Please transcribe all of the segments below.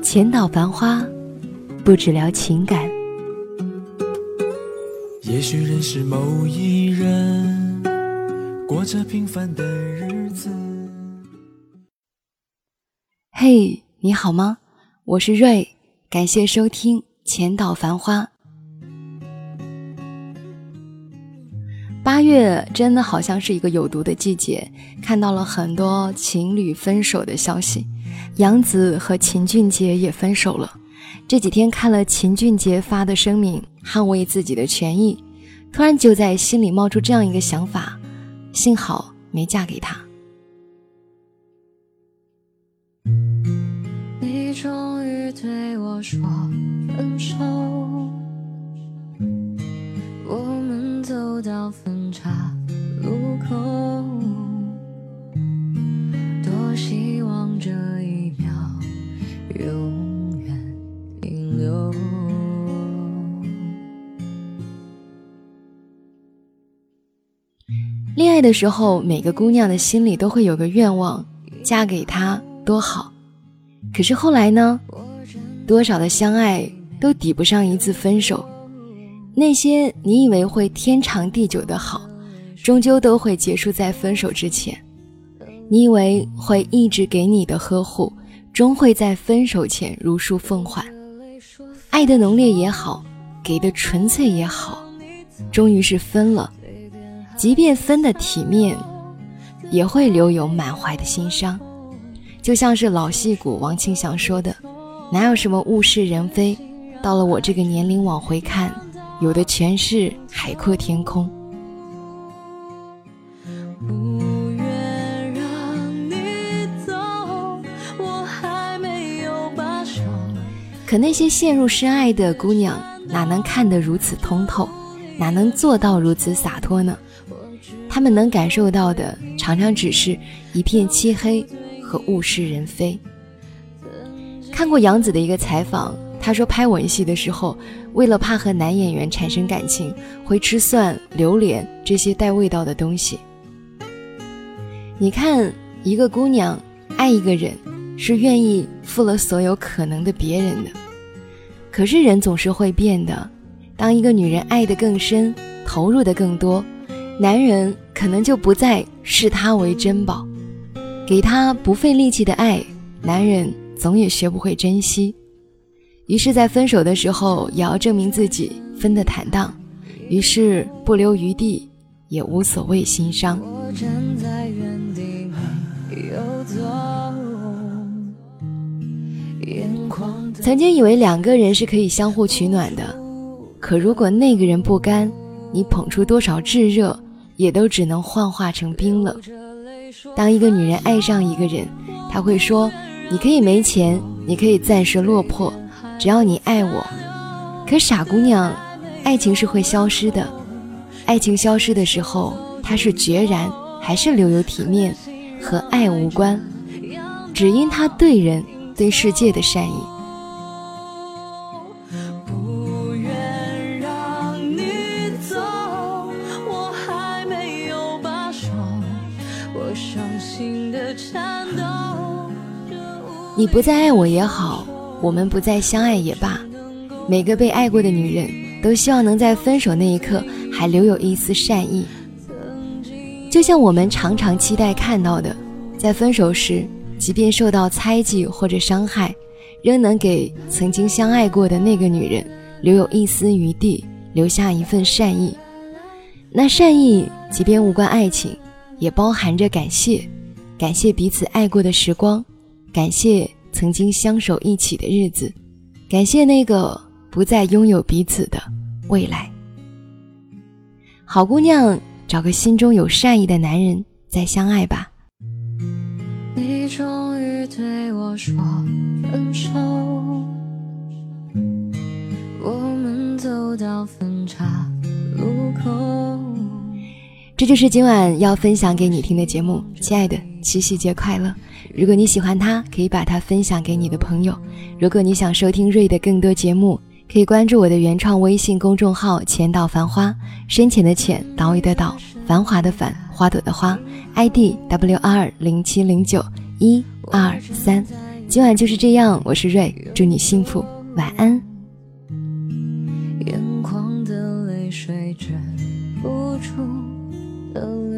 浅岛繁花，不只聊情感。也许认识某一人，过着平凡的日子。嘿，你好吗？我是瑞，感谢收听《浅岛繁花》。八月真的好像是一个有毒的季节，看到了很多情侣分手的消息。杨紫和秦俊杰也分手了。这几天看了秦俊杰发的声明，捍卫自己的权益，突然就在心里冒出这样一个想法：幸好没嫁给他。你终于对我说分手，我们走到分岔路口，爱的时候，每个姑娘的心里都会有个愿望，嫁给他多好。可是后来呢？多少的相爱都抵不上一次分手。那些你以为会天长地久的好，终究都会结束在分手之前。你以为会一直给你的呵护，终会在分手前如数奉还。爱的浓烈也好，给的纯粹也好，终于是分了。即便分的体面，也会留有满怀的心伤。就像是老戏骨王庆祥说的：“哪有什么物是人非，到了我这个年龄往回看，有的全是海阔天空。”不愿让你走，我还没有罢手。可那些陷入深爱的姑娘，哪能看得如此通透，哪能做到如此洒脱呢？他们能感受到的，常常只是一片漆黑。和物是人非。看过杨紫的一个采访，她说拍吻戏的时候，为了怕和男演员产生感情，会吃蒜、榴莲这些带味道的东西。你看，一个姑娘爱一个人，是愿意负了所有可能的别人的。可是人总是会变的，当一个女人爱得更深，投入的更多，男人可能就不再视她为珍宝。给他不费力气的爱，男人总也学不会珍惜。于是，在分手的时候，也要证明自己分得坦荡。于是，不留余地，也无所谓心伤。我站在原地没有走，曾经以为两个人是可以相互取暖的，可如果那个人不甘，你捧出多少炙热，也都只能幻化成冰冷。当一个女人爱上一个人，她会说：“你可以没钱，你可以暂时落魄，只要你爱我。”可傻姑娘，爱情是会消失的。爱情消失的时候，它是决然，还是留有体面，和爱无关，只因他对人、对世界的善意。你不再爱我也好，我们不再相爱也罢，每个被爱过的女人都希望能在分手那一刻还留有一丝善意。就像我们常常期待看到的，在分手时，即便受到猜忌或者伤害，仍能给曾经相爱过的那个女人留有一丝余地，留下一份善意。那善意，即便无关爱情，也包含着感谢，感谢彼此爱过的时光，感谢曾经相守一起的日子，感谢那个不再拥有彼此的未来。好姑娘，找个心中有善意的男人再相爱吧。你终于对我说分手，我们走到分岔路口。这就是今晚要分享给你听的节目，亲爱的，七夕节快乐！如果你喜欢它，可以把它分享给你的朋友。如果你想收听瑞的更多节目，可以关注我的原创微信公众号“浅岛繁花”，深浅的浅，岛屿的岛，繁华的繁，花朵的花，ID W R 零七零九一二三。今晚就是这样，我是瑞，祝你幸福，晚安。眼眶的泪水止不住。的流，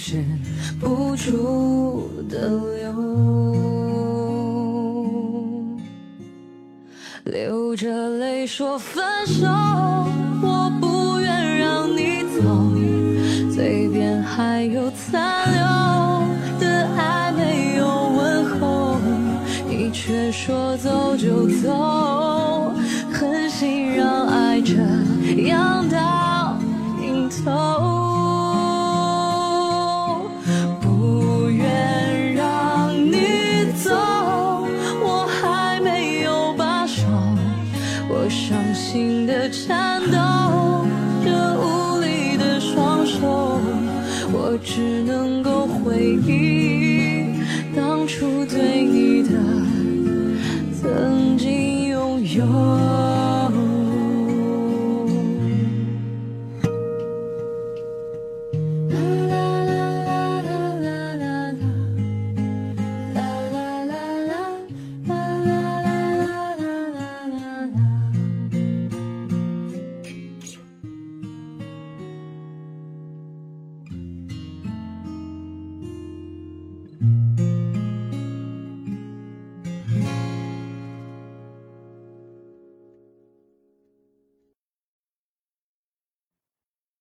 止不住的流，流着泪说分手，我不愿让你走，嘴边还有残留的爱没有问候，你却说走就走，伤心的颤抖，这无力的双手，我只能够回忆当初对你的曾经拥有。